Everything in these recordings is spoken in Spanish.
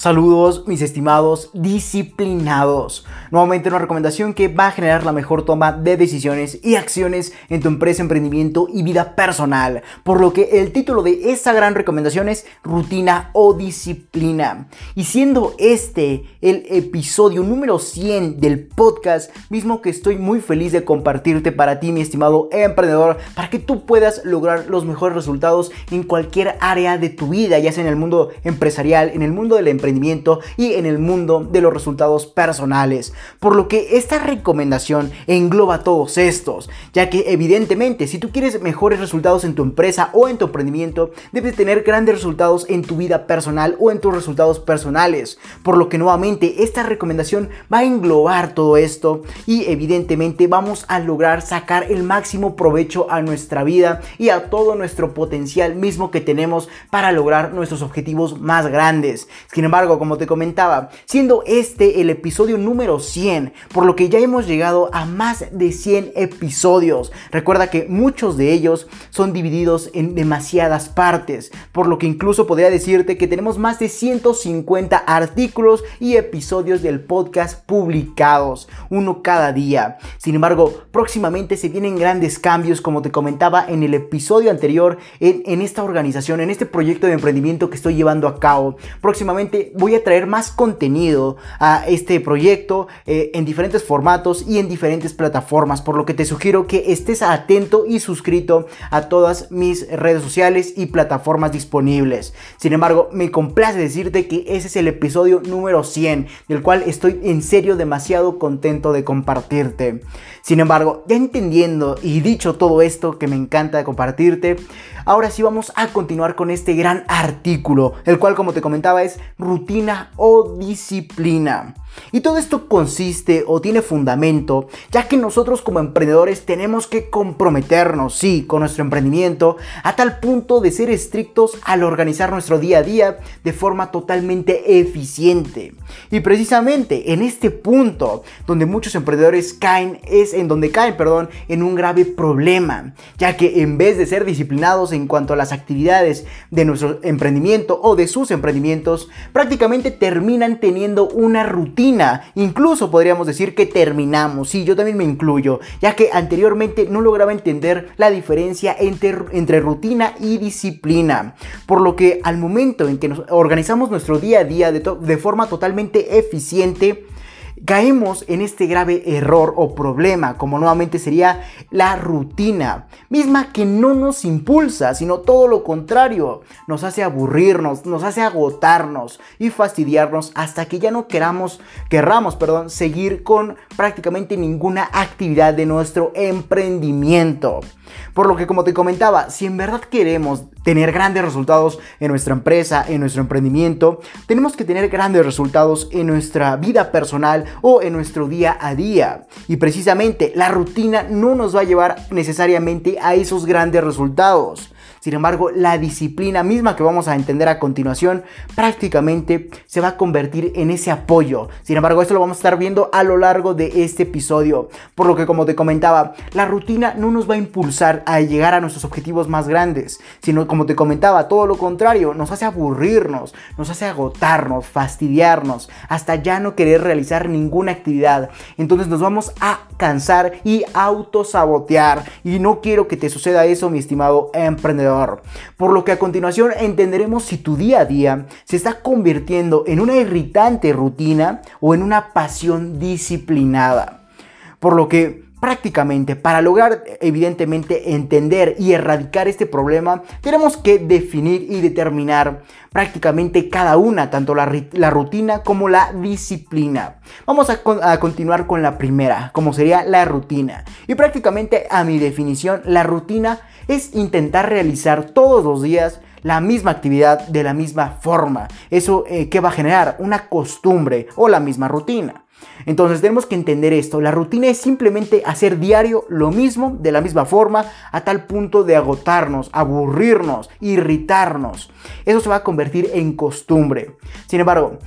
Saludos mis estimados disciplinados. Nuevamente una recomendación que va a generar la mejor toma de decisiones y acciones en tu empresa, emprendimiento y vida personal. Por lo que el título de esta gran recomendación es rutina o disciplina. Y siendo este el episodio número 100 del podcast, mismo que estoy muy feliz de compartirte para ti mi estimado emprendedor, para que tú puedas lograr los mejores resultados en cualquier área de tu vida, ya sea en el mundo empresarial, en el mundo del emprendimiento y en el mundo de los resultados personales. Por lo que esta recomendación engloba todos estos, ya que evidentemente si tú quieres mejores resultados en tu empresa o en tu emprendimiento, debes tener grandes resultados en tu vida personal o en tus resultados personales. Por lo que nuevamente esta recomendación va a englobar todo esto y evidentemente vamos a lograr sacar el máximo provecho a nuestra vida y a todo nuestro potencial mismo que tenemos para lograr nuestros objetivos más grandes. Sin embargo, como te comentaba, siendo este el episodio número 100, por lo que ya hemos llegado a más de 100 episodios. Recuerda que muchos de ellos son divididos en demasiadas partes, por lo que incluso podría decirte que tenemos más de 150 artículos y episodios del podcast publicados, uno cada día. Sin embargo, próximamente se vienen grandes cambios, como te comentaba en el episodio anterior, en esta organización, en este proyecto de emprendimiento que estoy llevando a cabo. Próximamente voy a traer más contenido a este proyecto eh, en diferentes formatos y en diferentes plataformas, por lo que te sugiero que estés atento y suscrito a todas mis redes sociales y plataformas disponibles. Sin embargo, me complace decirte que ese es el episodio número 100, del cual estoy en serio demasiado contento de compartirte. Sin embargo, ya entendiendo y dicho todo esto que me encanta compartirte, ahora sí vamos a continuar con este gran artículo, el cual como te comentaba es rutina o disciplina. Y todo esto consiste o tiene fundamento, ya que nosotros como emprendedores tenemos que comprometernos, sí, con nuestro emprendimiento, a tal punto de ser estrictos al organizar nuestro día a día de forma totalmente eficiente. Y precisamente en este punto, donde muchos emprendedores caen, es en donde caen, perdón, en un grave problema, ya que en vez de ser disciplinados en cuanto a las actividades de nuestro emprendimiento o de sus emprendimientos, prácticamente terminan teniendo una rutina Incluso podríamos decir que terminamos. Sí, yo también me incluyo, ya que anteriormente no lograba entender la diferencia entre, entre rutina y disciplina. Por lo que al momento en que nos organizamos nuestro día a día de, de forma totalmente eficiente, caemos en este grave error o problema, como nuevamente sería la rutina, misma que no nos impulsa, sino todo lo contrario, nos hace aburrirnos, nos hace agotarnos y fastidiarnos hasta que ya no queramos, querramos, perdón, seguir con prácticamente ninguna actividad de nuestro emprendimiento. Por lo que como te comentaba, si en verdad queremos tener grandes resultados en nuestra empresa, en nuestro emprendimiento, tenemos que tener grandes resultados en nuestra vida personal o en nuestro día a día. Y precisamente la rutina no nos va a llevar necesariamente a esos grandes resultados. Sin embargo, la disciplina misma que vamos a entender a continuación prácticamente se va a convertir en ese apoyo. Sin embargo, esto lo vamos a estar viendo a lo largo de este episodio. Por lo que, como te comentaba, la rutina no nos va a impulsar a llegar a nuestros objetivos más grandes, sino, como te comentaba, todo lo contrario, nos hace aburrirnos, nos hace agotarnos, fastidiarnos, hasta ya no querer realizar ninguna actividad. Entonces nos vamos a cansar y autosabotear. Y no quiero que te suceda eso, mi estimado emprendedor. Por lo que a continuación entenderemos si tu día a día se está convirtiendo en una irritante rutina o en una pasión disciplinada. Por lo que prácticamente para lograr evidentemente entender y erradicar este problema tenemos que definir y determinar prácticamente cada una, tanto la, rutina como la disciplina. Vamos a, continuar con la primera, como sería la rutina. Y prácticamente a mi definición, la rutina es intentar realizar todos los días la misma actividad de la misma forma. Eso eh, que va a generar una costumbre o la misma rutina. Entonces tenemos que entender esto. La rutina es simplemente hacer diario lo mismo de la misma forma a tal punto de agotarnos, aburrirnos, irritarnos. Eso se va a convertir en costumbre. Sin embargo,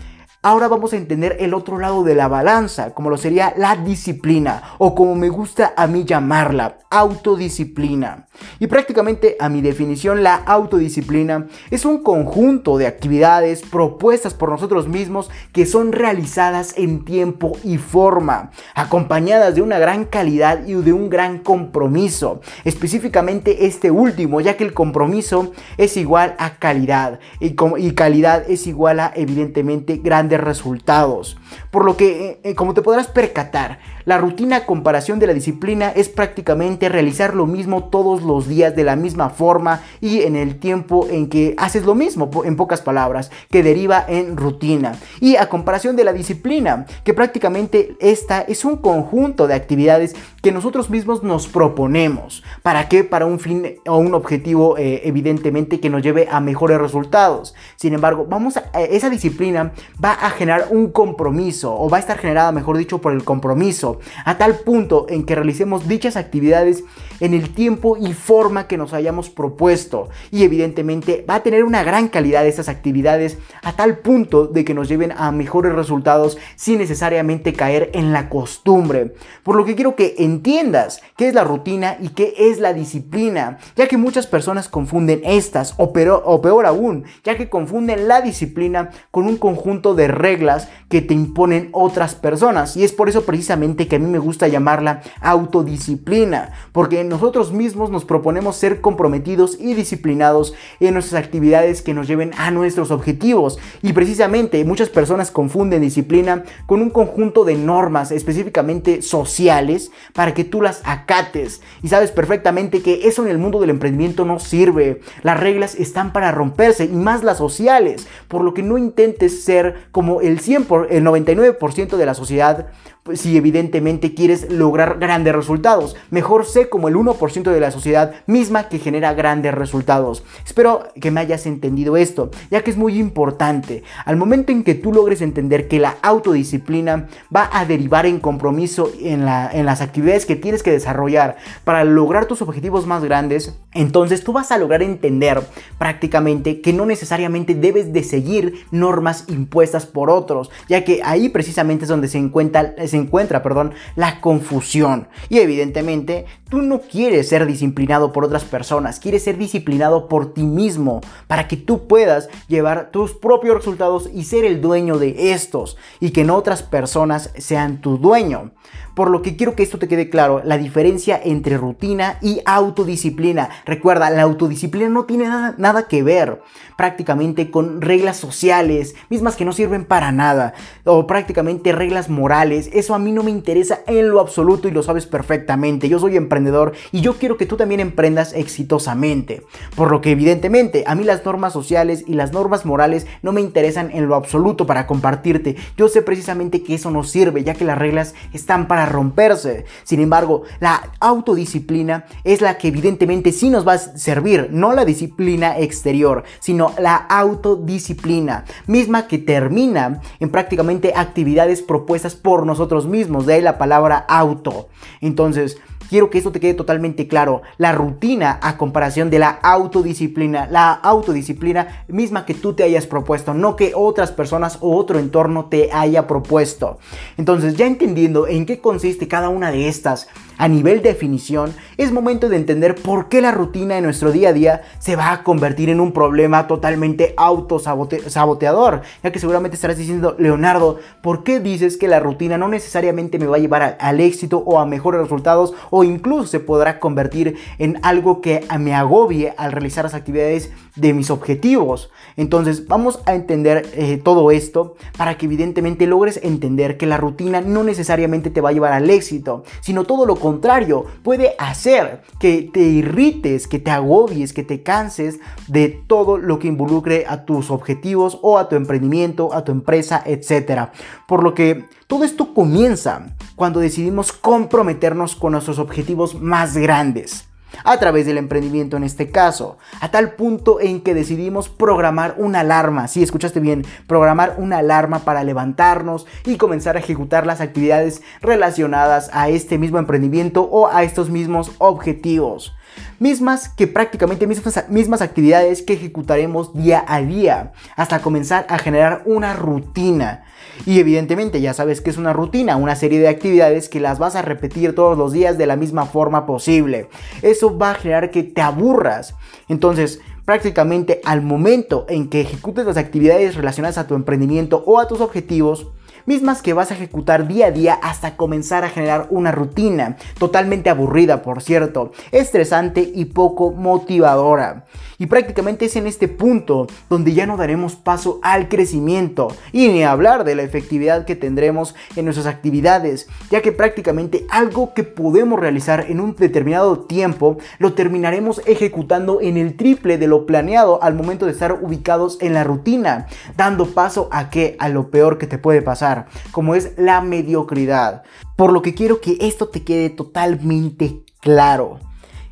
ahora vamos a entender el otro lado de la balanza, como lo sería la disciplina, o como me gusta a mí llamarla, autodisciplina. Y prácticamente a mi definición, la autodisciplina es un conjunto de actividades propuestas por nosotros mismos que son realizadas en tiempo y forma, acompañadas de una gran calidad y de un gran compromiso. Específicamente este último, ya que el compromiso es igual a calidad y, y calidad es igual a evidentemente resultados. Por lo que, eh, eh, como te podrás percatar, la rutina a comparación de la disciplina es prácticamente realizar lo mismo todos los días de la misma forma y en el tiempo en que haces lo mismo, en pocas palabras, que deriva en rutina. Y a comparación de la disciplina, que prácticamente esta es un conjunto de actividades que nosotros mismos nos proponemos. ¿Para qué? Para un fin o un objetivo eh, evidentemente que nos lleve a mejores resultados. Sin embargo, vamos a, esa disciplina va a generar un compromiso o va a estar generada, mejor dicho, por el compromiso a tal punto en que realicemos dichas actividades en el tiempo y forma que nos hayamos propuesto. Y evidentemente va a tener una gran calidad esas actividades a tal punto de que nos lleven a mejores resultados sin necesariamente caer en la costumbre. Por lo que quiero que entiendas qué es la rutina y qué es la disciplina, ya que muchas personas confunden estas, o peor, o peor aún, ya que confunden la disciplina con un conjunto de reglas que te imponen otras personas. Y es por eso precisamente que a mí me gusta llamarla autodisciplina, porque nosotros mismos nos proponemos ser comprometidos y disciplinados en nuestras actividades que nos lleven a nuestros objetivos. Y precisamente muchas personas confunden disciplina con un conjunto de normas específicamente sociales que tú las acates. Y sabes perfectamente que eso en el mundo del emprendimiento no sirve. Las reglas están para romperse y más las sociales, por lo que no intentes ser como el 100 el 99% de la sociedad pues, si evidentemente quieres lograr grandes resultados. Mejor sé como el 1% de la sociedad misma que genera grandes resultados. Espero que me hayas entendido esto, ya que es muy importante. Al momento en que tú logres entender que la autodisciplina va a derivar en compromiso en, la, en las actividades que tienes que desarrollar para lograr tus objetivos más grandes, entonces tú vas a lograr entender prácticamente que no necesariamente debes de seguir normas impuestas por otros, ya que ahí precisamente es donde se encuentra se encuentra, perdón, la confusión. Y evidentemente, tú no quieres ser disciplinado por otras personas, quieres ser disciplinado por ti mismo para que tú puedas llevar tus propios resultados y ser el dueño de estos y que no otras personas sean tu dueño. Por lo que quiero que esto te quede claro, la diferencia entre rutina y autodisciplina. Recuerda, la autodisciplina no tiene nada, nada, que ver prácticamente con reglas sociales, mismas que no sirven para nada, o prácticamente reglas morales. Eso a mí no me interesa en lo absoluto y lo sabes perfectamente. Yo soy emprendedor y yo quiero que tú también emprendas exitosamente. Por lo que evidentemente a mí las normas sociales y las normas morales no me interesan en lo absoluto para compartirte. Yo sé precisamente que eso no sirve, ya que las reglas están para romperse. Sin embargo, la autodisciplina es la que evidentemente sí nos va a servir, no la disciplina exterior, sino la autodisciplina, misma que termina en prácticamente actividades propuestas por nosotros mismos, de ahí la palabra auto. Entonces, quiero que esto te quede totalmente claro. La rutina a comparación de la autodisciplina. La autodisciplina misma que tú te hayas propuesto, no que otras personas o otro entorno te haya propuesto. Entonces, ya entendiendo en qué consiste cada una de estas a nivel definición, es momento de entender por qué la rutina en nuestro día a día se va a convertir en un problema totalmente autosaboteador. Ya que seguramente estarás diciendo, Leonardo, ¿por qué dices que la rutina no necesariamente me va a llevar al éxito o a mejores resultados o incluso se podrá convertir en algo que me agobie al realizar las actividades de mis objetivos? Entonces vamos a entender eh, todo esto para que evidentemente logres entender que la rutina no necesariamente te va a llevar al éxito, sino todo lo contrario, puede hacer que te irrites, que te agobies, que te canses de todo lo que involucre a tus objetivos o a tu emprendimiento, a tu empresa, etc. Por lo que todo esto comienza cuando decidimos comprometernos con nuestros objetivos más grandes a través del emprendimiento en este caso, a tal punto en que decidimos programar una alarma, si escuchaste bien, programar una alarma para levantarnos y comenzar a ejecutar las actividades relacionadas a este mismo emprendimiento o a estos mismos objetivos. Mismas que prácticamente mismas, mismas actividades que ejecutaremos día a día, hasta comenzar a generar una rutina. Y evidentemente ya sabes que es una rutina, una serie de actividades que las vas a repetir todos los días de la misma forma posible. Eso va a generar que te aburras. Entonces, prácticamente al momento en que ejecutes las actividades relacionadas a tu emprendimiento o a tus objetivos, mismas que vas a ejecutar día a día hasta comenzar a generar una rutina, totalmente aburrida por cierto, estresante y poco motivadora. Y prácticamente es en este punto donde ya no daremos paso al crecimiento y ni hablar de la efectividad que tendremos en nuestras actividades, ya que prácticamente algo que podemos realizar en un determinado tiempo lo terminaremos ejecutando en el triple de lo planeado al momento de estar ubicados en la rutina, dando paso a que a lo peor que te puede pasar, como es la mediocridad. Por lo que quiero que esto te quede totalmente claro.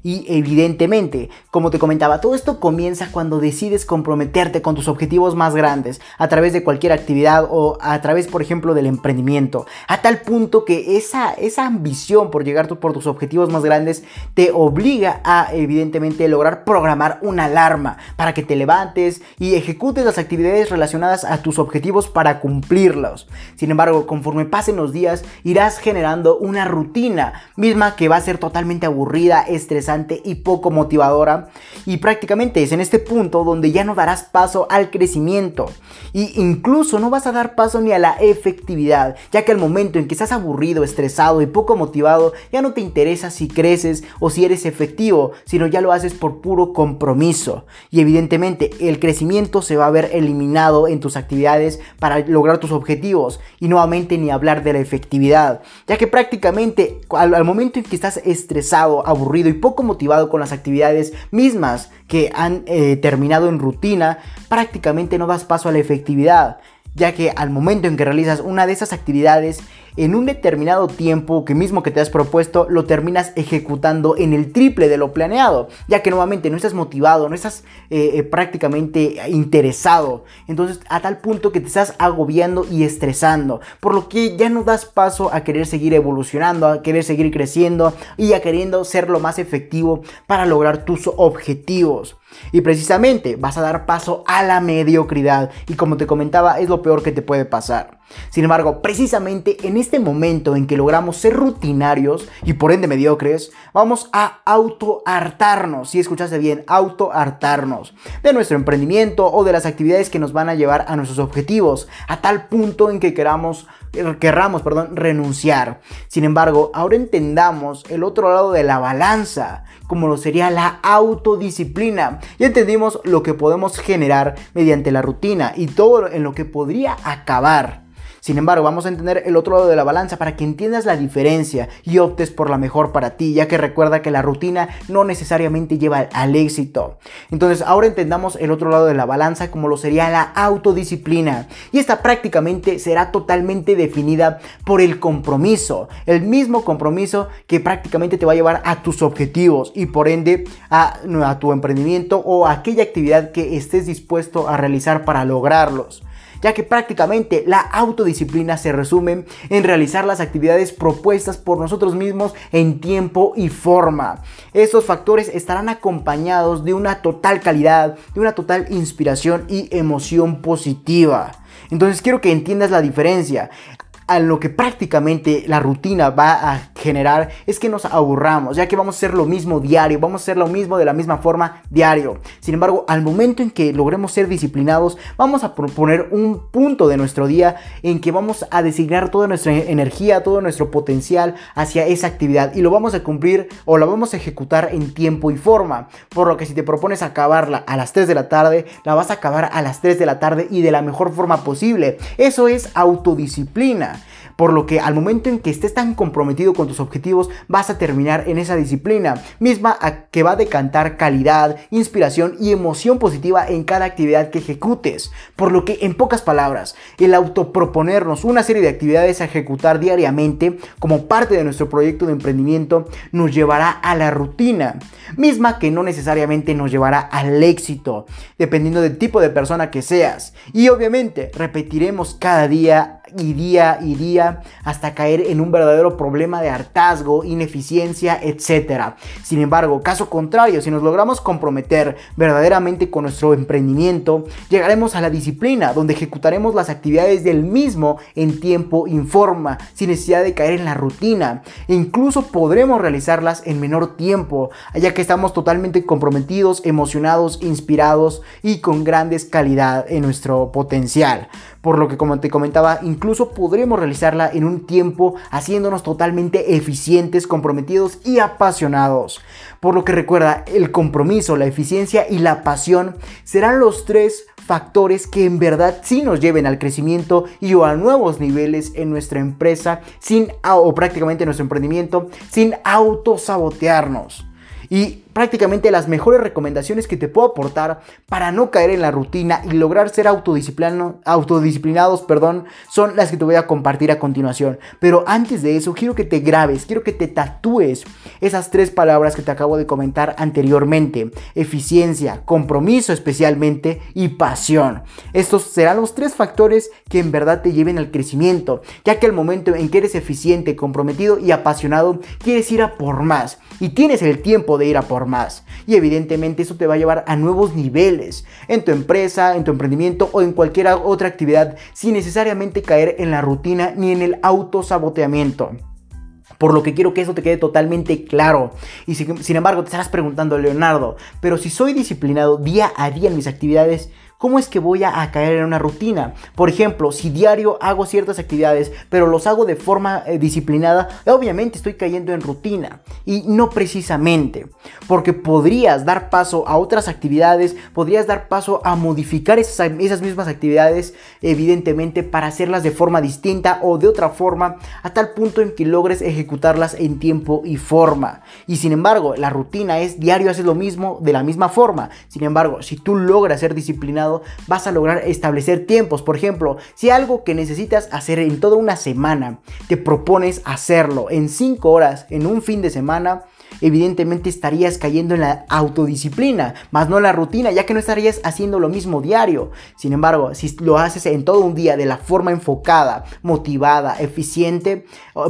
Y evidentemente, como te comentaba, todo esto comienza cuando decides comprometerte con tus objetivos más grandes a través de cualquier actividad o a través, por ejemplo, del emprendimiento. A tal punto que esa, esa ambición por llegar por tus objetivos más grandes te obliga a, evidentemente, lograr programar una alarma para que te levantes y ejecutes las actividades relacionadas a tus objetivos para cumplirlos. Sin embargo, conforme pasen los días, irás generando una rutina misma que va a ser totalmente aburrida, y poco motivadora. Y prácticamente es en este punto donde ya no darás paso al crecimiento. Y incluso no vas a dar paso ni a la efectividad, ya que al momento en que estás aburrido, estresado y poco motivado, ya no te interesa si creces o si eres efectivo, sino ya lo haces por puro compromiso. Y evidentemente el crecimiento se va a ver eliminado en tus actividades para lograr tus objetivos. Y nuevamente ni hablar de la efectividad, ya que prácticamente al, al momento en que estás estresado, aburrido y poco motivado con las actividades mismas que han eh, terminado en rutina, prácticamente no das paso a la efectividad, ya que al momento en que realizas una de esas actividades en un determinado tiempo que mismo que te has propuesto lo terminas ejecutando en el triple de lo planeado, ya que nuevamente no estás motivado, no estás eh, eh, prácticamente interesado, entonces a tal punto que te estás agobiando y estresando, por lo que ya no das paso a querer seguir evolucionando, a querer seguir creciendo y a queriendo ser lo más efectivo para lograr tus objetivos. Y precisamente vas a dar paso a la mediocridad y como te comentaba es lo peor que te puede pasar. Sin embargo, precisamente en este momento en que logramos ser rutinarios y por ende mediocres, vamos a auto-hartarnos, si escuchaste bien, auto-hartarnos de nuestro emprendimiento o de las actividades que nos van a llevar a nuestros objetivos, a tal punto en que queramos querramos, perdón, renunciar. Sin embargo, ahora entendamos el otro lado de la balanza, como lo sería la autodisciplina. Ya entendimos lo que podemos generar mediante la rutina y todo en lo que podría acabar. Sin embargo, vamos a entender el otro lado de la balanza para que entiendas la diferencia y optes por la mejor para ti, ya que recuerda que la rutina no necesariamente lleva al éxito. Entonces, ahora entendamos el otro lado de la balanza como lo sería la autodisciplina. Y esta prácticamente será totalmente definida por el compromiso, el mismo compromiso que prácticamente te va a llevar a tus objetivos y por ende a, tu emprendimiento o a aquella actividad que estés dispuesto a realizar para lograrlos ya que prácticamente la autodisciplina se resume en realizar las actividades propuestas por nosotros mismos en tiempo y forma. Estos factores estarán acompañados de una total calidad, de una total inspiración y emoción positiva. Entonces quiero que entiendas la diferencia a lo que prácticamente la rutina va a generar es que nos aburramos, ya que vamos a hacer lo mismo diario, vamos a hacer lo mismo de la misma forma diario. Sin embargo, al momento en que logremos ser disciplinados, vamos a proponer un punto de nuestro día en que vamos a designar toda nuestra energía, todo nuestro potencial hacia esa actividad y lo vamos a cumplir o la vamos a ejecutar en tiempo y forma. Por lo que si te propones acabarla a las 3 de la tarde, la vas a acabar a las 3 de la tarde y de la mejor forma posible. Eso es autodisciplina. Por lo que al momento en que estés tan comprometido con tus objetivos, vas a terminar en esa disciplina, misma que va a decantar calidad, inspiración y emoción positiva en cada actividad que ejecutes. Por lo que, en pocas palabras, el autoproponernos una serie de actividades a ejecutar diariamente como parte de nuestro proyecto de emprendimiento nos llevará a la rutina, misma que no necesariamente nos llevará al éxito, dependiendo del tipo de persona que seas. Y obviamente repetiremos cada día y día y día hasta caer en un verdadero problema de hartazgo, ineficiencia, etc. Sin embargo, caso contrario, si nos logramos comprometer verdaderamente con nuestro emprendimiento, llegaremos a la disciplina, donde ejecutaremos las actividades del mismo en tiempo y forma, sin necesidad de caer en la rutina. E incluso podremos realizarlas en menor tiempo, ya que estamos totalmente comprometidos, emocionados, inspirados y con grandes calidad en nuestro potencial. Por lo que como te comentaba, incluso podremos realizarla en un tiempo haciéndonos totalmente eficientes, comprometidos y apasionados. Por lo que recuerda, el compromiso, la eficiencia y la pasión serán los tres factores que en verdad sí nos lleven al crecimiento y o a nuevos niveles en nuestra empresa sin o prácticamente en nuestro emprendimiento sin autosabotearnos. Y prácticamente las mejores recomendaciones que te puedo aportar para no caer en la rutina y lograr ser autodisciplinados perdón, son las que te voy a compartir a continuación. Pero antes de eso, quiero que te grabes, quiero que te tatúes esas tres palabras que te acabo de comentar anteriormente. Eficiencia, compromiso especialmente y pasión. Estos serán los tres factores que en verdad te lleven al crecimiento, ya que el momento en que eres eficiente, comprometido y apasionado, quieres ir a por más y tienes el tiempo de ir a por más. Y evidentemente eso te va a llevar a nuevos niveles en tu empresa, en tu emprendimiento o en cualquier otra actividad sin necesariamente caer en la rutina ni en el autosaboteamiento. Por lo que quiero que eso te quede totalmente claro. Y sin embargo te estarás preguntando, Leonardo, pero si soy disciplinado día a día en mis actividades, ¿Cómo es que voy a, caer en una rutina? Por ejemplo, si diario hago ciertas actividades, pero los hago de forma eh, disciplinada, obviamente estoy cayendo en rutina. Y no precisamente, porque podrías dar paso a otras actividades, podrías dar paso a modificar esas, esas mismas actividades, evidentemente, para hacerlas de forma distinta o de otra forma, a tal punto en que logres ejecutarlas en tiempo y forma. Y sin embargo, la rutina es diario haces lo mismo de la misma forma. Sin embargo, si tú logras ser disciplinado, vas a lograr establecer tiempos. Por ejemplo, si algo que necesitas hacer en toda una semana, te propones hacerlo en 5 horas, en un fin de semana, evidentemente estarías cayendo en la autodisciplina, más no en la rutina, ya que no estarías haciendo lo mismo diario. Sin embargo, si lo haces en todo un día de la forma enfocada, motivada, eficiente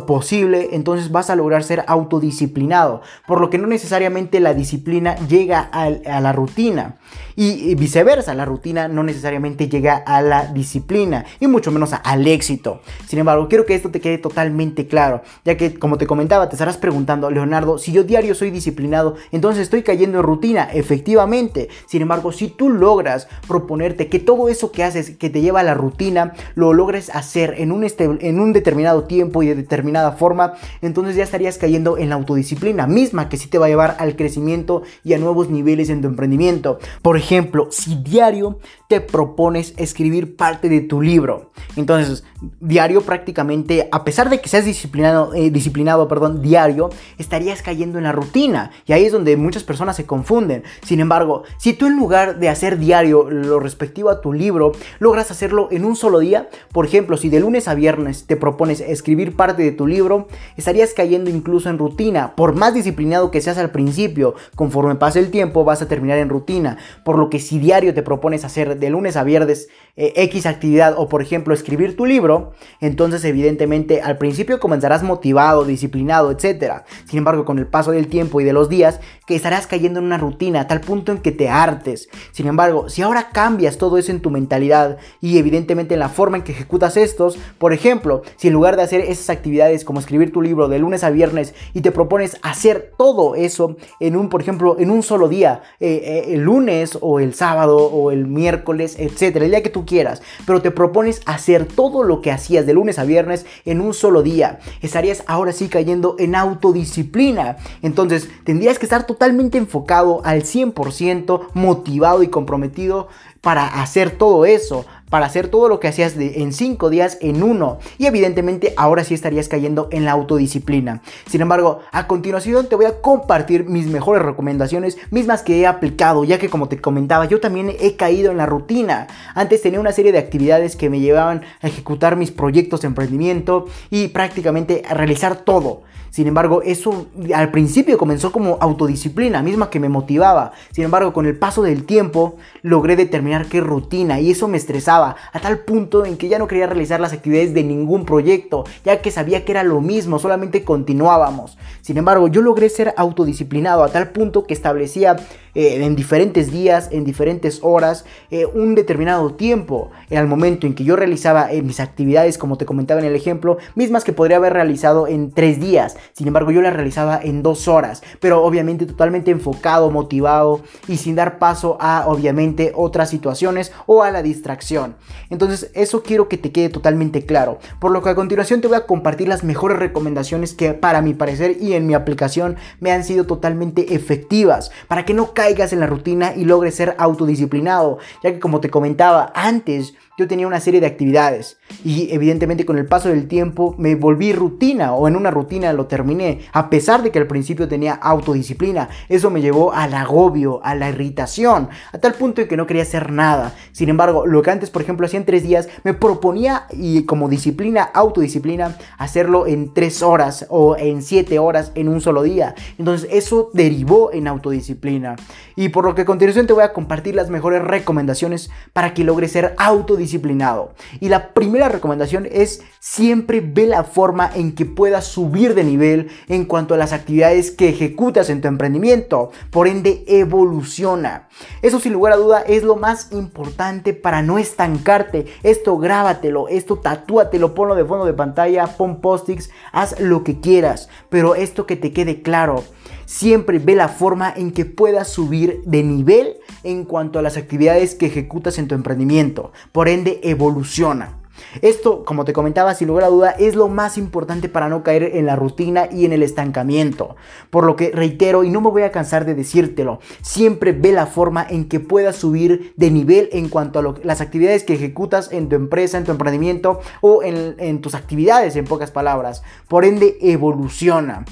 posible, entonces vas a lograr ser autodisciplinado, por lo que no necesariamente la disciplina llega a, la rutina y viceversa, la rutina no necesariamente llega a la disciplina y mucho menos al éxito. Sin embargo, quiero que esto te quede totalmente claro, ya que como te comentaba, te estarás preguntando, Leonardo, si yo diario soy disciplinado, entonces estoy cayendo en rutina, efectivamente. Sin embargo, si tú logras proponerte que todo eso que haces, que te lleva a la rutina, lo logres hacer en un, este, en un determinado tiempo y de determinada forma, entonces ya estarías cayendo en la autodisciplina misma que sí te va a llevar al crecimiento y a nuevos niveles en tu emprendimiento. Por ejemplo, si diario te propones escribir parte de tu libro, entonces diario prácticamente, a pesar de que seas disciplinado, eh, disciplinado, perdón, diario, estarías cayendo en la rutina. Y ahí es donde muchas personas se confunden. Sin embargo, si tú en lugar de hacer diario lo respectivo a tu libro, logras hacerlo en un solo día, por ejemplo, si de lunes a viernes te propones escribir parte de tu libro, estarías cayendo incluso en rutina. Por más disciplinado que seas al principio, conforme pase el tiempo vas a terminar en rutina. Por lo que si diario te propones hacer de lunes a viernes eh, X actividad o por ejemplo escribir tu libro, entonces evidentemente al principio comenzarás motivado, disciplinado, etc. Sin embargo, con el paso del tiempo y de los días, que estarás cayendo en una rutina a tal punto en que te hartes. Sin embargo, si ahora cambias todo eso en tu mentalidad y evidentemente en la forma en que ejecutas estos, por ejemplo, si en lugar de hacer esas actividades como escribir tu libro de lunes a viernes y te propones hacer todo eso en un, por ejemplo, en un solo día, eh, eh, el lunes o el sábado o el miércoles, etcétera, el día que tú quieras, pero te propones hacer todo lo que hacías de lunes a viernes en un solo día, estarías ahora sí cayendo en autodisciplina. Entonces tendrías que estar totalmente enfocado al 100%, motivado y comprometido para hacer todo eso, para hacer todo lo que hacías en 5 días en uno. Y evidentemente ahora sí estarías cayendo en la autodisciplina. Sin embargo, a continuación te voy a compartir mis mejores recomendaciones, mismas que he aplicado, ya que como te comentaba, yo también he caído en la rutina. Antes tenía una serie de actividades que me llevaban a ejecutar mis proyectos de emprendimiento y prácticamente a realizar todo. Sin embargo, eso al principio comenzó como autodisciplina, misma que me motivaba. Sin embargo, con el paso del tiempo logré determinar qué rutina y eso me estresaba a tal punto en que ya no quería realizar las actividades de ningún proyecto, ya que sabía que era lo mismo, solamente continuábamos. Sin embargo, yo logré ser autodisciplinado a tal punto que establecía eh, en diferentes días, en diferentes horas, eh, un determinado tiempo. Al momento en que yo realizaba eh, mis actividades, como te comentaba en el ejemplo, mismas que podría haber realizado en tres días. Sin embargo, yo las realizaba en dos horas, pero obviamente totalmente enfocado, motivado y sin dar paso a, obviamente, otras situaciones o a la distracción. Entonces, eso quiero que te quede totalmente claro. Por lo que a continuación te voy a compartir las mejores recomendaciones que, para mi parecer y en mi aplicación, me han sido totalmente efectivas. Para que no caigas en la rutina y logres ser autodisciplinado, ya que como te comentaba antes, yo tenía una serie de actividades y evidentemente con el paso del tiempo me volví rutina o en una rutina lo terminé, a pesar de que al principio tenía autodisciplina. Eso me llevó al agobio, a la irritación, a tal punto en que no quería hacer nada. Sin embargo, lo que antes, por ejemplo, hacía en tres días, me proponía y como disciplina, autodisciplina, hacerlo en tres horas o en siete horas en un solo día. Entonces eso derivó en autodisciplina. Y por lo que a continuación te voy a compartir las mejores recomendaciones para que logres ser autodisciplinado. Y la primera recomendación es siempre ve la forma en que puedas subir de nivel en cuanto a las actividades que ejecutas en tu emprendimiento. Por ende, evoluciona. Eso sin lugar a duda es lo más importante para no estancarte. Esto grábatelo, esto tatúatelo, ponlo de fondo de pantalla, pon post-its, haz lo que quieras. Pero esto que te quede claro. Siempre ve la forma en que puedas subir de nivel en cuanto a las actividades que ejecutas en tu emprendimiento. Por ende, evoluciona. Esto, como te comentaba, sin lugar a duda, es lo más importante para no caer en la rutina y en el estancamiento. Por lo que reitero, y no me voy a cansar de decírtelo, siempre ve la forma en que puedas subir de nivel en cuanto a las actividades que ejecutas en tu empresa, en tu emprendimiento o en, en tus actividades, en pocas palabras. Por ende, evoluciona.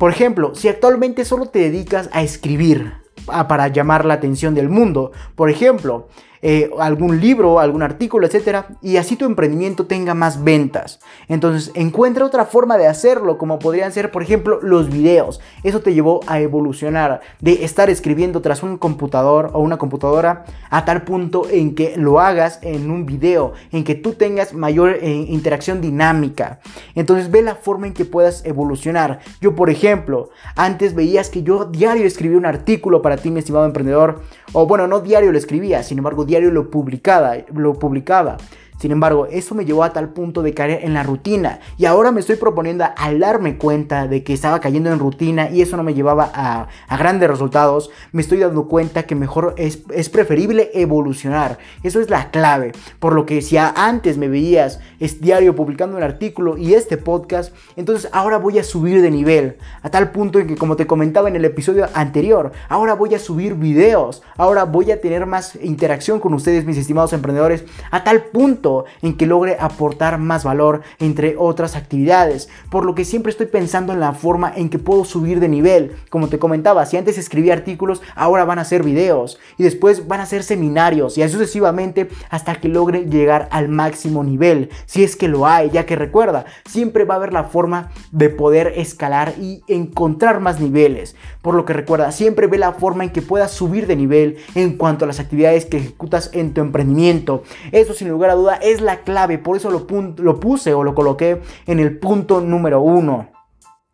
Por ejemplo, si actualmente solo te dedicas a escribir para llamar la atención del mundo, por ejemplo, eh, algún libro, algún artículo, etcétera, y así tu emprendimiento tenga más ventas. Entonces, encuentra otra forma de hacerlo, como podrían ser, por ejemplo, los videos. Eso te llevó a evolucionar de estar escribiendo tras un computador o una computadora a tal punto en que lo hagas en un video, en que tú tengas mayor eh, interacción dinámica. Entonces, ve la forma en que puedas evolucionar. Yo, por ejemplo, antes veías que yo diario escribía un artículo para ti, mi estimado emprendedor, o bueno, no diario lo escribía, sin embargo, diario lo publicaba, lo publicaba. Sin embargo, eso me llevó a tal punto de caer en la rutina y ahora me estoy proponiendo a darme cuenta de que estaba cayendo en rutina y eso no me llevaba a, grandes resultados. Me estoy dando cuenta que mejor es, es, preferible evolucionar. Eso es la clave. Por lo que si antes me veías es diario publicando un artículo y este podcast, entonces ahora voy a subir de nivel. A tal punto en que como te comentaba en el episodio anterior, ahora voy a subir videos. Ahora voy a tener más interacción con ustedes, mis estimados emprendedores. A tal punto en que logre aportar más valor entre otras actividades. Por lo que siempre estoy pensando en la forma en que puedo subir de nivel. Como te comentaba, si antes escribía artículos, ahora van a ser videos y después van a ser seminarios y así sucesivamente hasta que logre llegar al máximo nivel. Si es que lo hay, ya que recuerda, siempre va a haber la forma de poder escalar y encontrar más niveles. Por lo que recuerda, siempre ve la forma en que puedas subir de nivel en cuanto a las actividades que ejecutas en tu emprendimiento. Eso sin lugar a duda es la clave, por eso lo, lo puse o lo coloqué en el punto número uno.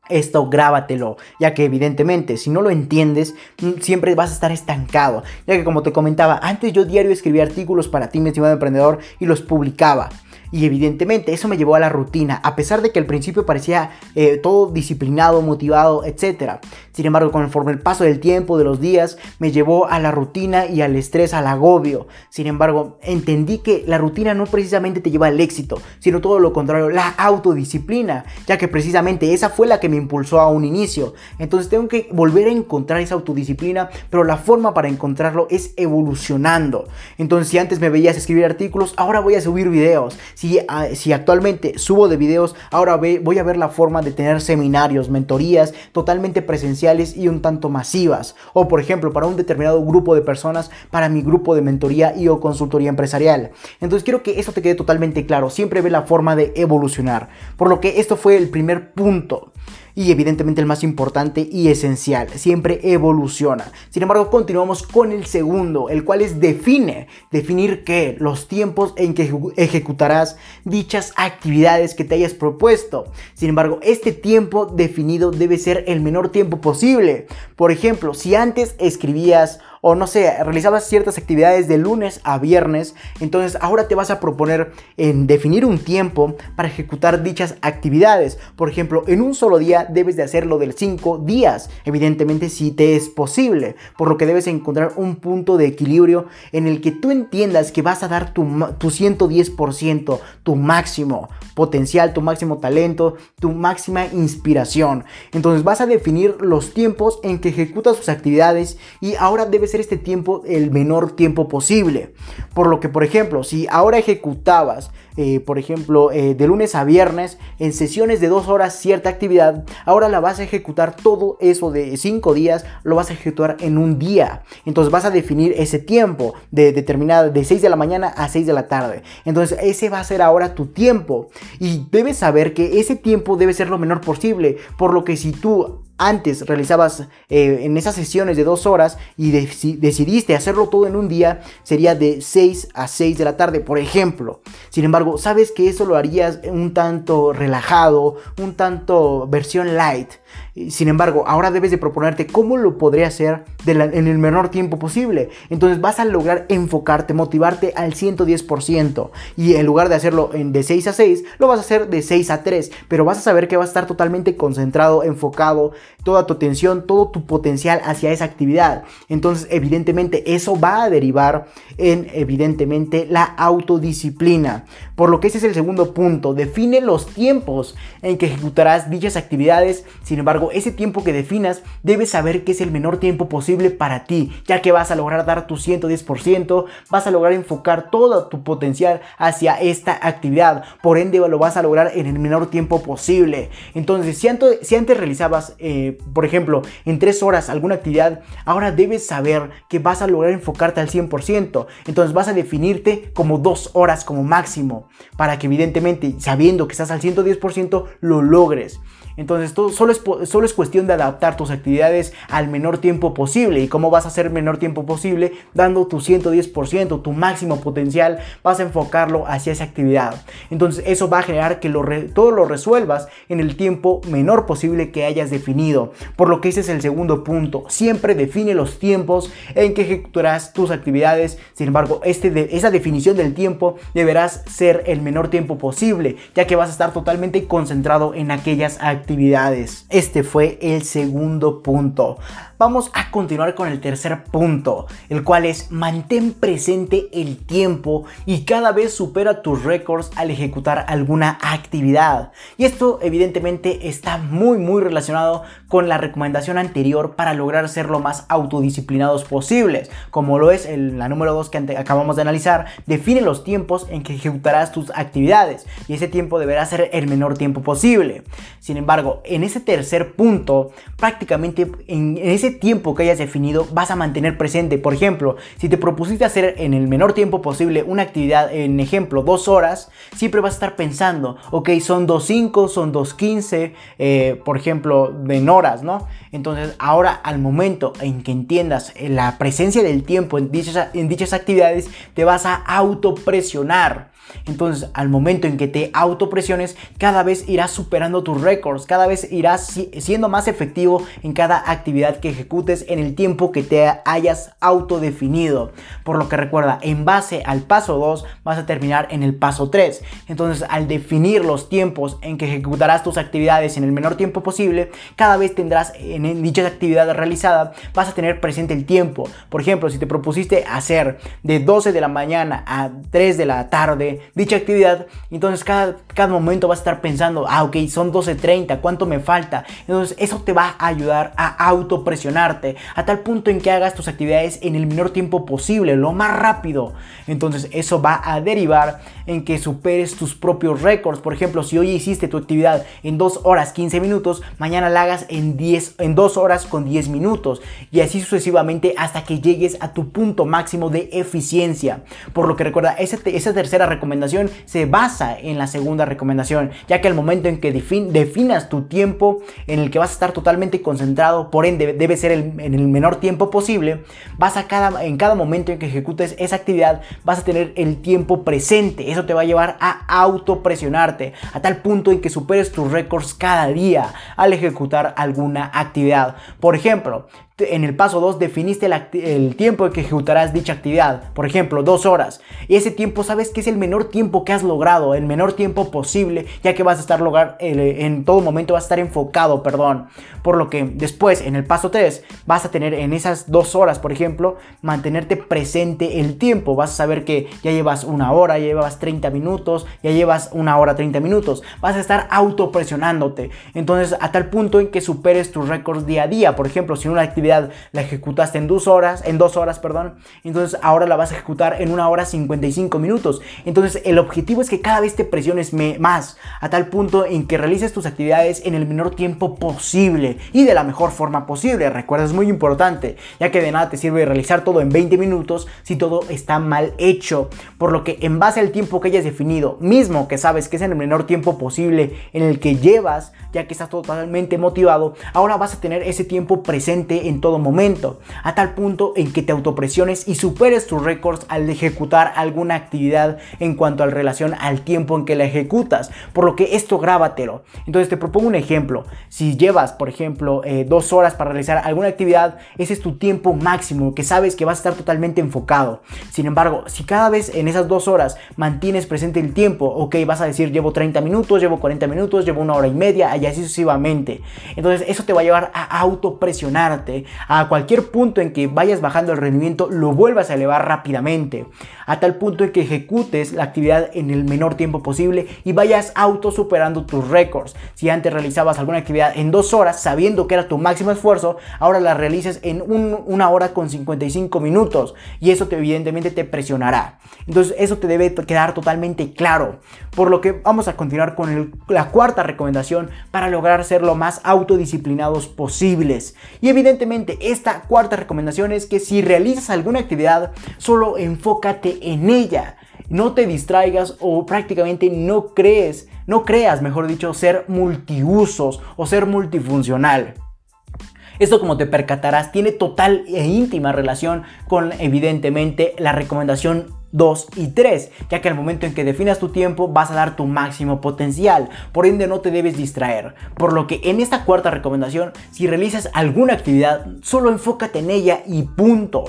Esto grábatelo, ya que evidentemente si no lo entiendes, mm, siempre vas a estar estancado. Ya que como te comentaba, antes yo diario escribía artículos para ti, mi estimado emprendedor, y los publicaba. Y evidentemente eso me llevó a la rutina, a pesar de que al principio parecía eh, todo disciplinado, motivado, etc. Sin embargo, conforme el paso del tiempo, de los días, me llevó a la rutina y al estrés, al agobio. Sin embargo, entendí que la rutina no precisamente te lleva al éxito, sino todo lo contrario, la autodisciplina, ya que precisamente esa fue la que me impulsó a un inicio. Entonces tengo que volver a encontrar esa autodisciplina, pero la forma para encontrarlo es evolucionando. Entonces si antes me veías escribir artículos, ahora voy a subir videos. Si, ah, si actualmente subo de videos, ahora voy a ver la forma de tener seminarios, mentorías totalmente presenciales y un tanto masivas. O por ejemplo, para un determinado grupo de personas, para mi grupo de mentoría y o consultoría empresarial. Entonces quiero que eso te quede totalmente claro. Siempre ve la forma de evolucionar. Por lo que esto fue el primer punto y evidentemente el más importante y esencial, siempre evoluciona. Sin embargo, continuamos con el segundo, el cual es define, definir qué, los tiempos en que ejecutarás dichas actividades que te hayas propuesto. Sin embargo, este tiempo definido debe ser el menor tiempo posible. Por ejemplo, si antes escribías o no sé, realizabas ciertas actividades de lunes a viernes, entonces ahora te vas a proponer en definir un tiempo para ejecutar dichas actividades. Por ejemplo, en un solo día debes de hacerlo de 5 días, evidentemente si te es posible, por lo que debes encontrar un punto de equilibrio en el que tú entiendas que vas a dar tu, tu 110%, tu máximo potencial, tu máximo talento, tu máxima inspiración. Entonces vas a definir los tiempos en que ejecutas tus actividades y ahora debes este tiempo el menor tiempo posible. Por lo que, por ejemplo, si ahora ejecutabas, eh, por ejemplo, eh, de lunes a viernes, en sesiones de dos horas cierta actividad, ahora la vas a ejecutar todo eso de cinco días, lo vas a ejecutar en un día. Entonces vas a definir ese tiempo de determinada, de 6 de la mañana a 6 de la tarde. Entonces ese va a ser ahora tu tiempo. Y debes saber que ese tiempo debe ser lo menor posible. Por lo que si tú antes realizabas eh, en esas sesiones de dos horas y decidiste hacerlo todo en un día, sería de 6 a 6 de la tarde, por ejemplo. Sin embargo, sabes que eso lo harías un tanto relajado, un tanto versión light. Sin embargo, ahora debes de proponerte cómo lo podría hacer en el menor tiempo posible. Entonces vas a lograr enfocarte, motivarte al 110%. Y en lugar de hacerlo en de 6 a 6, lo vas a hacer de 6 a 3. Pero vas a saber que vas a estar totalmente concentrado, enfocado, toda tu atención, todo tu potencial hacia esa actividad. Entonces, evidentemente, eso va a derivar en, evidentemente, la autodisciplina. Por lo que ese es el segundo punto. Define los tiempos en que ejecutarás dichas actividades. Sin embargo, ese tiempo que definas, debes saber que es el menor tiempo posible para ti, ya que vas a lograr dar tu 110%, vas a lograr enfocar todo tu potencial hacia esta actividad. Por ende, lo vas a lograr en el menor tiempo posible. Entonces, si antes, si antes realizabas, eh, por ejemplo, en 3 horas alguna actividad, ahora debes saber que vas a lograr enfocarte al 100%. Entonces, vas a definirte como 2 horas como máximo para que evidentemente, sabiendo que estás al 110%, lo logres. Entonces, solo, es, solo es cuestión de adaptar tus actividades al menor tiempo posible. ¿Y cómo vas a hacer menor tiempo posible? Dando tu 110%, tu máximo potencial, vas a enfocarlo hacia esa actividad. Entonces, eso va a generar que lo todo lo resuelvas en el tiempo menor posible que hayas definido. Por lo que ese es el segundo punto. Siempre define los tiempos en que ejecutarás tus actividades. Sin embargo, este esa definición del tiempo deberás ser el menor tiempo posible, ya que vas a estar totalmente concentrado en aquellas actividades actividades. Este fue el segundo punto. Vamos a continuar con el tercer punto, el cual es mantén presente el tiempo y cada vez supera tus récords al ejecutar alguna actividad. Y esto evidentemente está muy muy relacionado con la recomendación anterior para lograr ser lo más autodisciplinados posibles, como lo es la número 2 que acabamos de analizar, define los tiempos en que ejecutarás tus actividades y ese tiempo deberá ser el menor tiempo posible. Sin embargo, en ese tercer punto, prácticamente en ese tiempo que hayas definido vas a mantener presente. Por ejemplo, si te propusiste hacer en el menor tiempo posible una actividad, en ejemplo, dos horas, siempre vas a estar pensando, ok, son 2.5, son 2.15, eh, por ejemplo, en horas, ¿no? Entonces, ahora al momento en que entiendas la presencia del tiempo en dichas, en dichas actividades, te vas a autopresionar. Entonces, al momento en que te autopresiones, cada vez irás superando tus récords, cada vez irás siendo más efectivo en cada actividad que ejecutes en el tiempo que te hayas autodefinido. Por lo que recuerda, en base al paso 2 vas a terminar en el paso 3. Entonces, al definir los tiempos en que ejecutarás tus actividades en el menor tiempo posible, cada vez tendrás en dicha actividad realizada, vas a tener presente el tiempo. Por ejemplo, si te propusiste hacer de 12 de la mañana a 3 de la tarde, dicha actividad. Entonces cada, cada momento vas a estar pensando, ah, ok, son 12.30, ¿cuánto me falta? Entonces eso te va a ayudar a autopresionarte a tal punto en que hagas tus actividades en el menor tiempo posible, lo más rápido. Entonces eso va a derivar en que superes tus propios récords. Por ejemplo, si hoy hiciste tu actividad en 2 horas 15 minutos, mañana la hagas en, 10, en 2 horas con 10 minutos. Y así sucesivamente hasta que llegues a tu punto máximo de eficiencia. Por lo que recuerda, esa, esa tercera recomendación se basa en la segunda recomendación, ya que al momento en que definas tu tiempo en el que vas a estar totalmente concentrado, por ende debe ser en el menor tiempo posible, vas a cada, en cada momento en que ejecutes esa actividad, vas a tener el tiempo presente. Eso te va a llevar a autopresionarte, a tal punto en que superes tus récords cada día al ejecutar alguna actividad. Por ejemplo, en el paso 2 definiste el, tiempo en que ejecutarás dicha actividad, por ejemplo, dos horas. Y ese tiempo sabes que es el menor tiempo que has logrado, el menor tiempo posible, ya que vas a estar lograr, en todo momento vas a estar enfocado, perdón. Por lo que después, en el paso 3, vas a tener en esas dos horas, por ejemplo, mantenerte presente el tiempo. Vas a saber que ya llevas una hora, ya llevas 30 minutos, ya llevas una hora 30 minutos. Vas a estar autopresionándote. Entonces, a tal punto en que superes tus récords día a día. Por ejemplo, si una actividad la ejecutaste en dos horas, en dos horas, perdón, entonces ahora la vas a ejecutar en una hora 55 minutos. Entonces el objetivo es que cada vez te presiones más, a tal punto en que realices tus actividades en el menor tiempo posible y de la mejor forma posible. Recuerda, es muy importante, ya que de nada te sirve realizar todo en 20 minutos si todo está mal hecho. Por lo que en base al tiempo que hayas definido, mismo que sabes que es en el menor tiempo posible en el que llevas, ya que estás totalmente motivado, ahora vas a tener ese tiempo presente en todo momento, a tal punto en que te autopresiones y superes tus récords al ejecutar alguna actividad en cuanto a relación al tiempo en que la ejecutas. Por lo que esto grábatelo. Entonces te propongo un ejemplo. Si llevas, por ejemplo, eh, dos horas para realizar alguna actividad, ese es tu tiempo máximo, que sabes que vas a estar totalmente enfocado. Sin embargo, si cada vez en esas dos horas mantienes presente el tiempo, ok, vas a decir llevo 30 minutos, llevo 40 minutos, llevo una hora y media, y así sucesivamente. Entonces eso te va a llevar a autopresionarte, a cualquier punto en que vayas bajando el rendimiento, lo vuelvas a elevar rápidamente, a tal punto en que ejecutes la actividad en el menor tiempo posible y vayas auto superando tus récords. Si antes realizabas alguna actividad en dos horas, sabiendo que era tu máximo esfuerzo, ahora la realices en una hora con 55 minutos y eso te, evidentemente te presionará. Entonces eso te debe quedar totalmente claro. Por lo que vamos a continuar con la cuarta recomendación para lograr ser lo más autodisciplinados posibles. Y evidentemente esta cuarta recomendación es que si realizas alguna actividad, solo enfócate en ella. No te distraigas o prácticamente no crees, no creas, mejor dicho, ser multiusos o ser multifuncional. Esto como te percatarás tiene total e íntima relación con evidentemente la recomendación 2 y 3, ya que al momento en que definas tu tiempo vas a dar tu máximo potencial, por ende no te debes distraer. Por lo que en esta cuarta recomendación, si realizas alguna actividad, solo enfócate en ella y punto.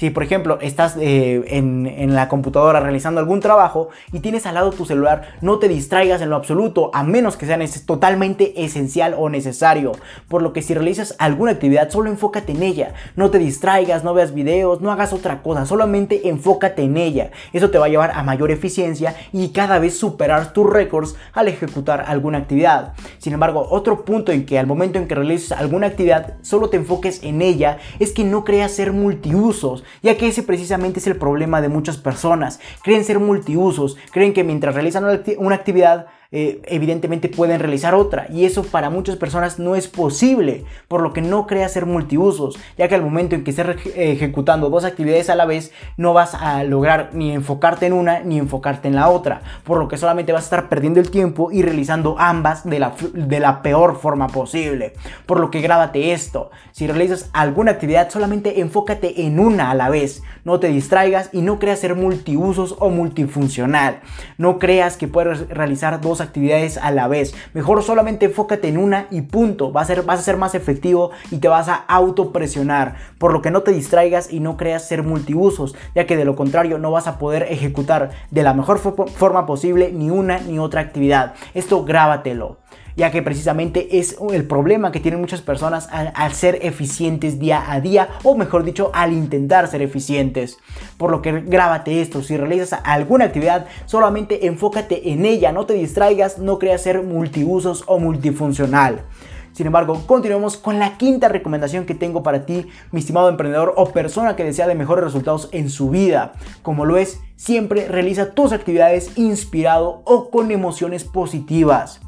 Si por ejemplo estás eh, en, la computadora realizando algún trabajo y tienes al lado tu celular, no te distraigas en lo absoluto, a menos que sea totalmente esencial o necesario. Por lo que si realizas alguna actividad, solo enfócate en ella. No te distraigas, no veas videos, no hagas otra cosa, solamente enfócate en ella. Eso te va a llevar a mayor eficiencia y cada vez superar tus récords al ejecutar alguna actividad. Sin embargo, otro punto en que al momento en que realices alguna actividad, solo te enfoques en ella, es que no creas ser multiusos ya que ese precisamente es el problema de muchas personas. Creen ser multiusos, creen que mientras realizan una actividad eh, evidentemente pueden realizar otra. Y eso para muchas personas no es posible, por lo que no crea ser multiusos, ya que al momento en que estés ejecutando dos actividades a la vez no vas a lograr ni enfocarte en una ni enfocarte en la otra, por lo que solamente vas a estar perdiendo el tiempo y realizando ambas de la, de la peor forma posible, por lo que grábate esto, si realizas alguna actividad solamente enfócate en una a la vez, no te distraigas y no creas ser multiusos o multifuncional, no creas que puedes realizar dos actividades a la vez. Mejor solamente enfócate en una y punto. Va a ser, vas a ser más efectivo y te vas a autopresionar. Por lo que no te distraigas y no creas ser multiusos, ya que de lo contrario no vas a poder ejecutar de la mejor forma posible ni una ni otra actividad. Esto grábatelo. Ya que precisamente es el problema que tienen muchas personas al, ser eficientes día a día, o mejor dicho, al intentar ser eficientes. Por lo que grábate esto, si realizas alguna actividad, solamente enfócate en ella, no te distraigas, no creas ser multiusos o multifuncional. Sin embargo, continuemos con la quinta recomendación que tengo para ti, mi estimado emprendedor o persona que desea de mejores resultados en su vida. Como lo es, siempre realiza tus actividades inspirado o con emociones positivas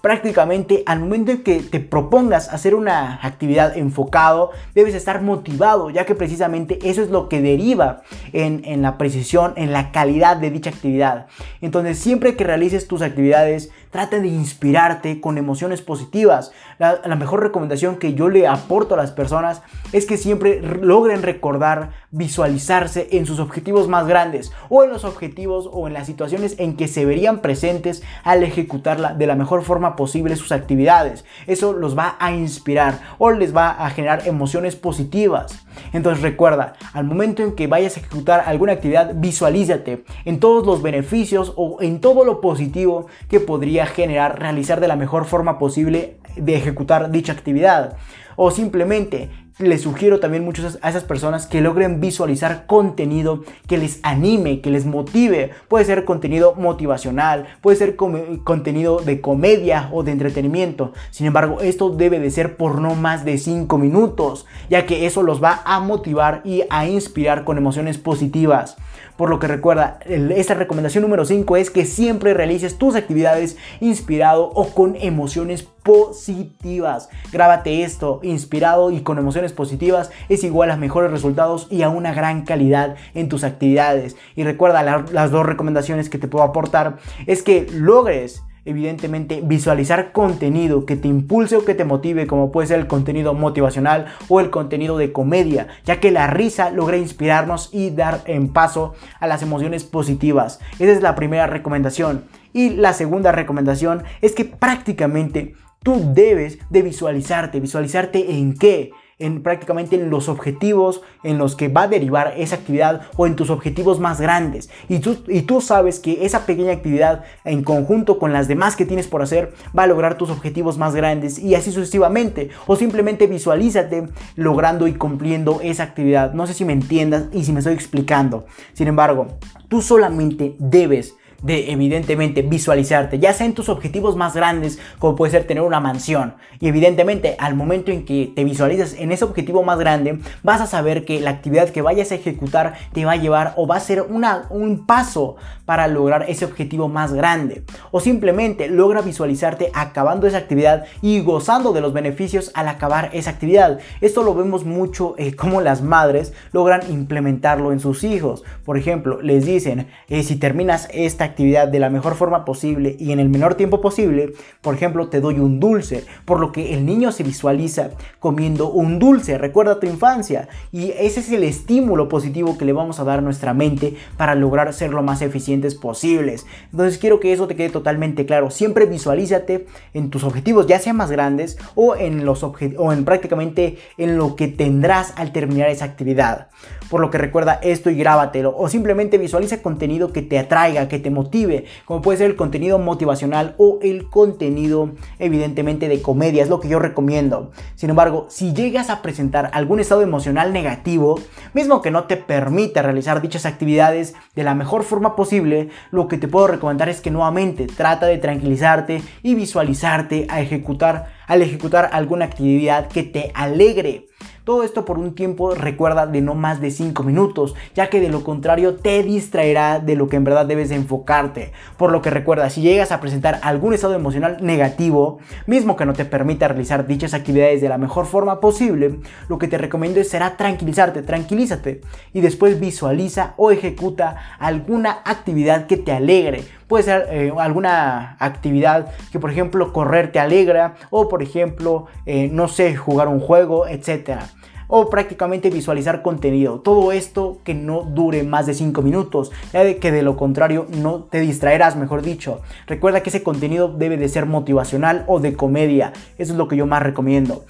prácticamente al momento en que te propongas hacer una actividad enfocado, debes estar motivado, ya que precisamente eso es lo que deriva en, la precisión, en la calidad de dicha actividad. Entonces, siempre que realices tus actividades, trata de inspirarte con emociones positivas. La, la mejor recomendación que yo le aporto a las personas es que siempre logren recordar, visualizarse en sus objetivos más grandes o en los objetivos o en las situaciones en que se verían presentes al ejecutarla de la mejor forma posible sus actividades. Eso los va a inspirar o les va a generar emociones positivas. Entonces recuerda, al momento en que vayas a ejecutar alguna actividad, visualízate en todos los beneficios o en todo lo positivo que podría generar realizar de la mejor forma posible de ejecutar dicha actividad. O simplemente les sugiero también mucho a esas personas que logren visualizar contenido que les anime, que les motive. Puede ser contenido motivacional, puede ser contenido de comedia o de entretenimiento. Sin embargo, esto debe de ser por no más de 5 minutos, ya que eso los va a motivar y a inspirar con emociones positivas. Por lo que recuerda, esta recomendación número 5 es que siempre realices tus actividades inspirado o con emociones positivas. Grábate esto, inspirado y con emociones positivas es igual a mejores resultados y a una gran calidad en tus actividades. Y recuerda, las dos recomendaciones que te puedo aportar es que logres evidentemente visualizar contenido que te impulse o que te motive, como puede ser el contenido motivacional o el contenido de comedia, ya que la risa logra inspirarnos y dar en paso a las emociones positivas. Esa es la primera recomendación. Y la segunda recomendación es que prácticamente tú debes de visualizarte, visualizarte en qué, en prácticamente en los objetivos en los que va a derivar esa actividad o en tus objetivos más grandes. Y tú, y tú sabes que esa pequeña actividad en conjunto con las demás que tienes por hacer va a lograr tus objetivos más grandes y así sucesivamente. O simplemente visualízate logrando y cumpliendo esa actividad. No sé si me entiendas y si me estoy explicando. Sin embargo, tú solamente debes de evidentemente visualizarte, ya sea en tus objetivos más grandes, como puede ser tener una mansión. Y evidentemente al momento en que te visualizas en ese objetivo más grande, vas a saber que la actividad que vayas a ejecutar te va a llevar o va a ser una, un paso para lograr ese objetivo más grande. O simplemente logra visualizarte acabando esa actividad y gozando de los beneficios al acabar esa actividad. Esto lo vemos mucho eh, como las madres logran implementarlo en sus hijos. Por ejemplo, les dicen, eh, si terminas esta actividad de la mejor forma posible y en el menor tiempo posible, por ejemplo, te doy un dulce, por lo que el niño se visualiza comiendo un dulce, recuerda tu infancia y ese es el estímulo positivo que le vamos a dar a nuestra mente para lograr ser lo más eficientes posibles. Entonces quiero que eso te quede totalmente claro, siempre visualízate en tus objetivos, ya sean más grandes o en los o en prácticamente en lo que tendrás al terminar esa actividad. Por lo que recuerda esto y grábatelo o simplemente visualiza contenido que te atraiga, que te motive, como puede ser el contenido motivacional o el contenido evidentemente de comedia, es lo que yo recomiendo. Sin embargo, si llegas a presentar algún estado emocional negativo, mismo que no te permita realizar dichas actividades de la mejor forma posible, lo que te puedo recomendar es que nuevamente trata de tranquilizarte y visualizarte a ejecutar al ejecutar alguna actividad que te alegre. Todo esto por un tiempo recuerda de no más de 5 minutos, ya que de lo contrario te distraerá de lo que en verdad debes enfocarte. Por lo que recuerda, si llegas a presentar algún estado emocional negativo, mismo que no te permita realizar dichas actividades de la mejor forma posible, lo que te recomiendo será tranquilizarte, tranquilízate y después visualiza o ejecuta alguna actividad que te alegre puede ser eh, alguna actividad que por ejemplo correr te alegra o por ejemplo eh, no sé jugar un juego etcétera o prácticamente visualizar contenido. Todo esto que no dure más de 5 minutos, ya de que de lo contrario no te distraerás, mejor dicho. Recuerda que ese contenido debe de ser motivacional o de comedia. Eso es lo que yo más recomiendo.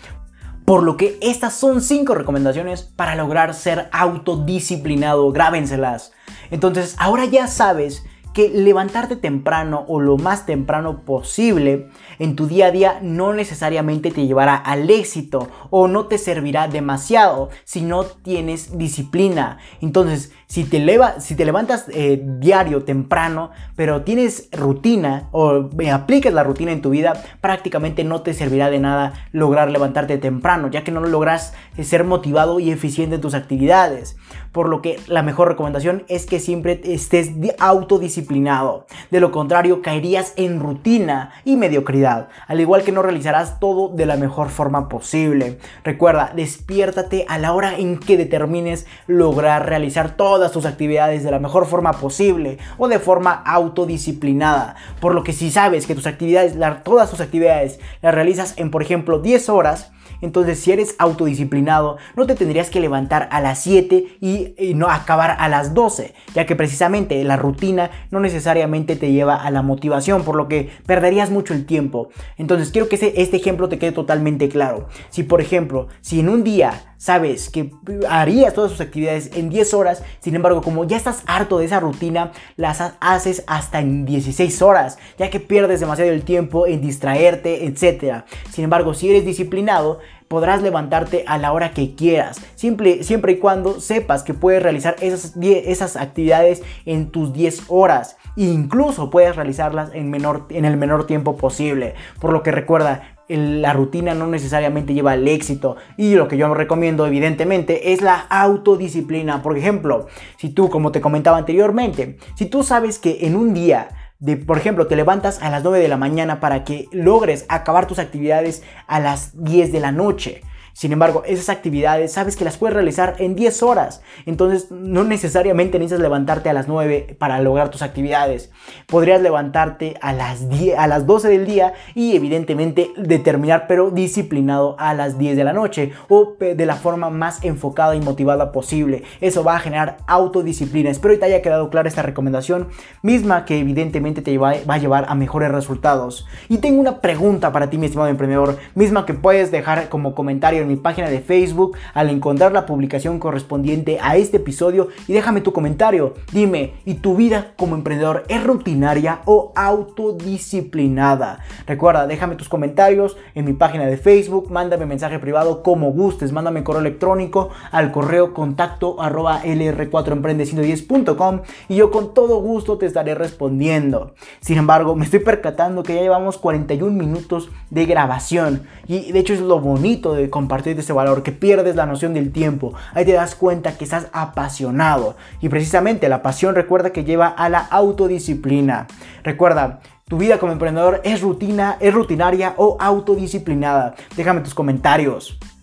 Por lo que estas son 5 recomendaciones para lograr ser autodisciplinado. Grábenselas. Entonces, ahora ya sabes que levantarte temprano o lo más temprano posible en tu día a día no necesariamente te llevará al éxito o no te servirá demasiado si no tienes disciplina. Entonces, si te, si te levantas eh, diario, temprano, pero tienes rutina o aplicas la rutina en tu vida, prácticamente no te servirá de nada lograr levantarte temprano, ya que no logras eh, ser motivado y eficiente en tus actividades. Por lo que la mejor recomendación es que siempre estés autodisciplinado. De lo contrario, caerías en rutina y mediocridad, al igual que no realizarás todo de la mejor forma posible. Recuerda, despiértate a la hora en que determines lograr realizar todo todas tus actividades de la mejor forma posible o de forma autodisciplinada. Por lo que si sabes que tus actividades, todas tus actividades las realizas en, por ejemplo, 10 horas, entonces, si eres autodisciplinado, no te tendrías que levantar a las 7 y, no acabar a las 12, ya que precisamente la rutina no necesariamente te lleva a la motivación, por lo que perderías mucho el tiempo. Entonces, quiero que este ejemplo te quede totalmente claro. Si, por ejemplo, si en un día sabes que harías todas tus actividades en 10 horas, sin embargo, como ya estás harto de esa rutina, las haces hasta en 16 horas, ya que pierdes demasiado el tiempo en distraerte, etc. Sin embargo, si eres disciplinado, podrás levantarte a la hora que quieras, siempre, siempre y cuando sepas que puedes realizar esas, esas actividades en tus 10 horas. Incluso puedes realizarlas en, menor, en el menor tiempo posible. Por lo que recuerda, la rutina no necesariamente lleva al éxito. Y lo que yo recomiendo, evidentemente, es la autodisciplina. Por ejemplo, si tú, como te comentaba anteriormente, si tú sabes que en un día de, por ejemplo, te levantas a las 9 de la mañana para que logres acabar tus actividades a las 10 de la noche. Sin embargo, esas actividades sabes que las puedes realizar en 10 horas. Entonces, no necesariamente necesitas levantarte a las 9 para lograr tus actividades. Podrías levantarte a las, 10, a las 12 del día y evidentemente determinar, pero disciplinado a las 10 de la noche o de la forma más enfocada y motivada posible. Eso va a generar autodisciplina. Espero que te haya quedado clara esta recomendación, misma que evidentemente te va a llevar a mejores resultados. Y tengo una pregunta para ti, mi estimado emprendedor, misma que puedes dejar como comentario en mi página de Facebook al encontrar la publicación correspondiente a este episodio y déjame tu comentario. Dime, ¿y tu vida como emprendedor es rutinaria o autodisciplinada? Recuerda, déjame tus comentarios en mi página de Facebook, mándame mensaje privado como gustes, mándame correo electrónico al correo contacto arroba lr4emprende110.com y yo con todo gusto te estaré respondiendo. Sin embargo, me estoy percatando que ya llevamos 41 minutos de grabación y de hecho es lo bonito de compartir partir de ese valor, que pierdes la noción del tiempo. Ahí te das cuenta que estás apasionado. Y precisamente la pasión recuerda que lleva a la autodisciplina. Recuerda, tu vida como emprendedor es rutina, es rutinaria o autodisciplinada. Déjame tus comentarios.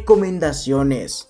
recomendaciones.